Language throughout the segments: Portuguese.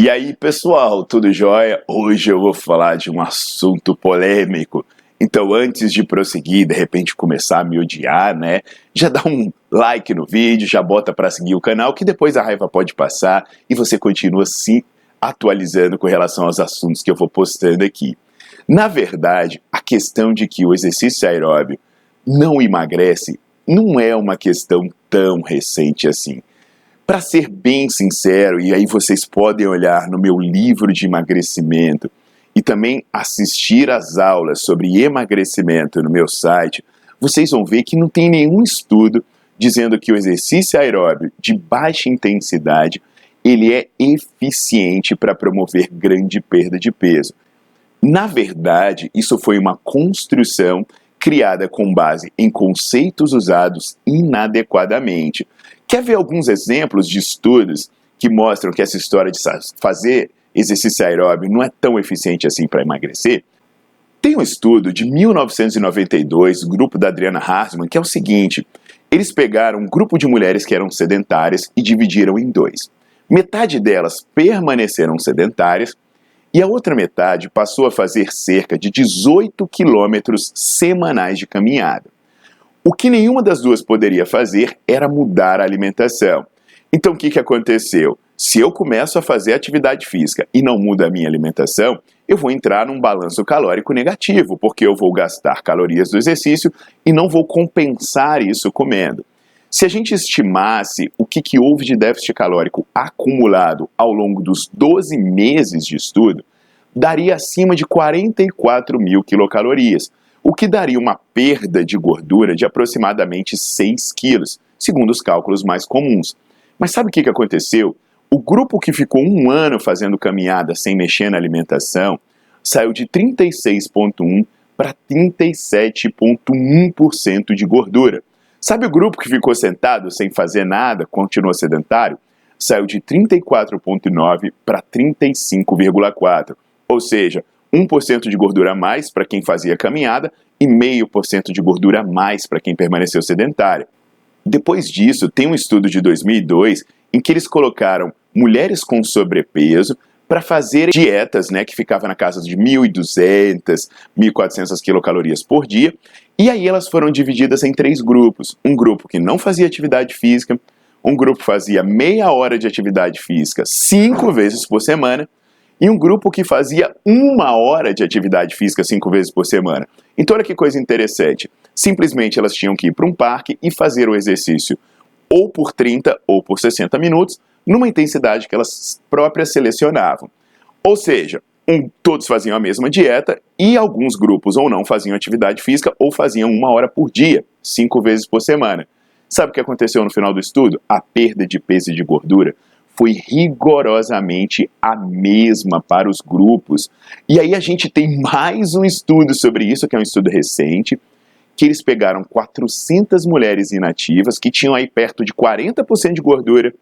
E aí, pessoal, tudo jóia? Hoje eu vou falar de um assunto polêmico. Então, antes de prosseguir, de repente começar a me odiar, né? Já dá um like no vídeo, já bota para seguir o canal, que depois a raiva pode passar e você continua se atualizando com relação aos assuntos que eu vou postando aqui. Na verdade, a questão de que o exercício aeróbio não emagrece não é uma questão tão recente assim. Para ser bem sincero, e aí vocês podem olhar no meu livro de emagrecimento e também assistir às aulas sobre emagrecimento no meu site, vocês vão ver que não tem nenhum estudo dizendo que o exercício aeróbio de baixa intensidade ele é eficiente para promover grande perda de peso. Na verdade, isso foi uma construção criada com base em conceitos usados inadequadamente. Quer ver alguns exemplos de estudos que mostram que essa história de fazer exercício aeróbio não é tão eficiente assim para emagrecer? Tem um estudo de 1992, grupo da Adriana Harsman, que é o seguinte: eles pegaram um grupo de mulheres que eram sedentárias e dividiram em dois. Metade delas permaneceram sedentárias e a outra metade passou a fazer cerca de 18 quilômetros semanais de caminhada. O que nenhuma das duas poderia fazer era mudar a alimentação. Então o que, que aconteceu? Se eu começo a fazer atividade física e não mudo a minha alimentação, eu vou entrar num balanço calórico negativo, porque eu vou gastar calorias do exercício e não vou compensar isso comendo. Se a gente estimasse o que, que houve de déficit calórico acumulado ao longo dos 12 meses de estudo, daria acima de 44 mil quilocalorias, o que daria uma perda de gordura de aproximadamente 6 quilos, segundo os cálculos mais comuns. Mas sabe o que aconteceu? O grupo que ficou um ano fazendo caminhada sem mexer na alimentação saiu de 36,1% para 37,1% de gordura. Sabe o grupo que ficou sentado sem fazer nada, continuou sedentário? Saiu de 34,9% para 35,4%. Ou seja, 1% de gordura a mais para quem fazia caminhada e 0,5% de gordura a mais para quem permaneceu sedentário. Depois disso, tem um estudo de 2002 em que eles colocaram mulheres com sobrepeso para fazer dietas, né, que ficava na casa de 1.200, 1.400 quilocalorias por dia, e aí elas foram divididas em três grupos. Um grupo que não fazia atividade física, um grupo fazia meia hora de atividade física cinco vezes por semana, e um grupo que fazia uma hora de atividade física cinco vezes por semana. Então, olha que coisa interessante. Simplesmente elas tinham que ir para um parque e fazer o exercício ou por 30 ou por 60 minutos, numa intensidade que elas próprias selecionavam. Ou seja, um, todos faziam a mesma dieta e alguns grupos ou não faziam atividade física ou faziam uma hora por dia, cinco vezes por semana. Sabe o que aconteceu no final do estudo? A perda de peso e de gordura foi rigorosamente a mesma para os grupos. E aí a gente tem mais um estudo sobre isso, que é um estudo recente, que eles pegaram 400 mulheres inativas que tinham aí perto de 40% de gordura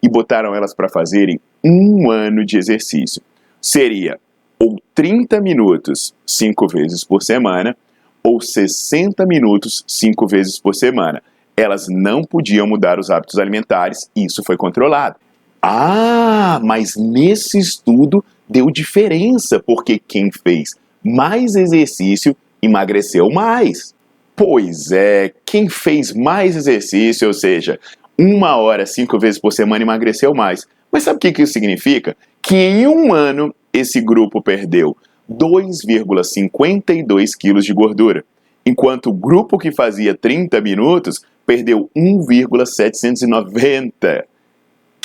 e botaram elas para fazerem um ano de exercício. Seria ou 30 minutos cinco vezes por semana ou 60 minutos cinco vezes por semana. Elas não podiam mudar os hábitos alimentares e isso foi controlado. Ah, mas nesse estudo deu diferença, porque quem fez mais exercício emagreceu mais. Pois é, quem fez mais exercício, ou seja, uma hora, cinco vezes por semana, emagreceu mais. Mas sabe o que isso significa? Que em um ano esse grupo perdeu 2,52 quilos de gordura, enquanto o grupo que fazia 30 minutos perdeu 1,790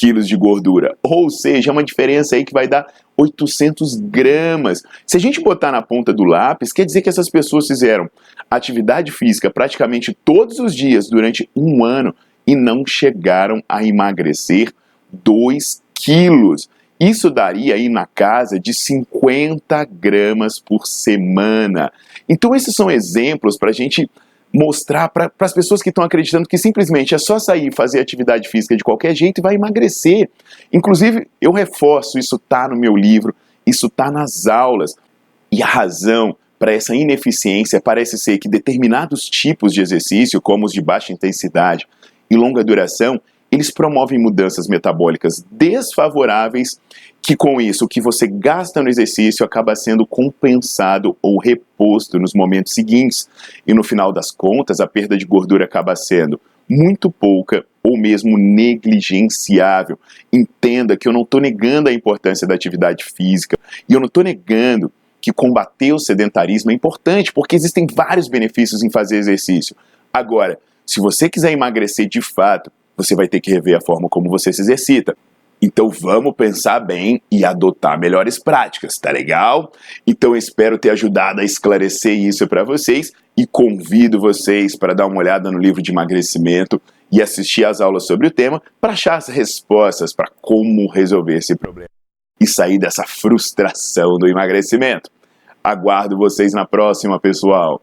quilos de gordura. Ou seja, é uma diferença aí que vai dar 800 gramas. Se a gente botar na ponta do lápis, quer dizer que essas pessoas fizeram atividade física praticamente todos os dias durante um ano e não chegaram a emagrecer 2 quilos. Isso daria aí na casa de 50 gramas por semana. Então, esses são exemplos para a gente mostrar para as pessoas que estão acreditando que simplesmente é só sair e fazer atividade física de qualquer jeito e vai emagrecer. Inclusive, eu reforço, isso está no meu livro, isso está nas aulas. E a razão para essa ineficiência parece ser que determinados tipos de exercício, como os de baixa intensidade e longa duração, eles promovem mudanças metabólicas desfavoráveis, que com isso o que você gasta no exercício acaba sendo compensado ou reposto nos momentos seguintes. E no final das contas, a perda de gordura acaba sendo muito pouca ou mesmo negligenciável. Entenda que eu não estou negando a importância da atividade física e eu não estou negando que combater o sedentarismo é importante, porque existem vários benefícios em fazer exercício. Agora, se você quiser emagrecer de fato, você vai ter que rever a forma como você se exercita. Então vamos pensar bem e adotar melhores práticas, tá legal? Então espero ter ajudado a esclarecer isso para vocês e convido vocês para dar uma olhada no livro de emagrecimento e assistir às aulas sobre o tema para achar as respostas para como resolver esse problema e sair dessa frustração do emagrecimento. Aguardo vocês na próxima, pessoal!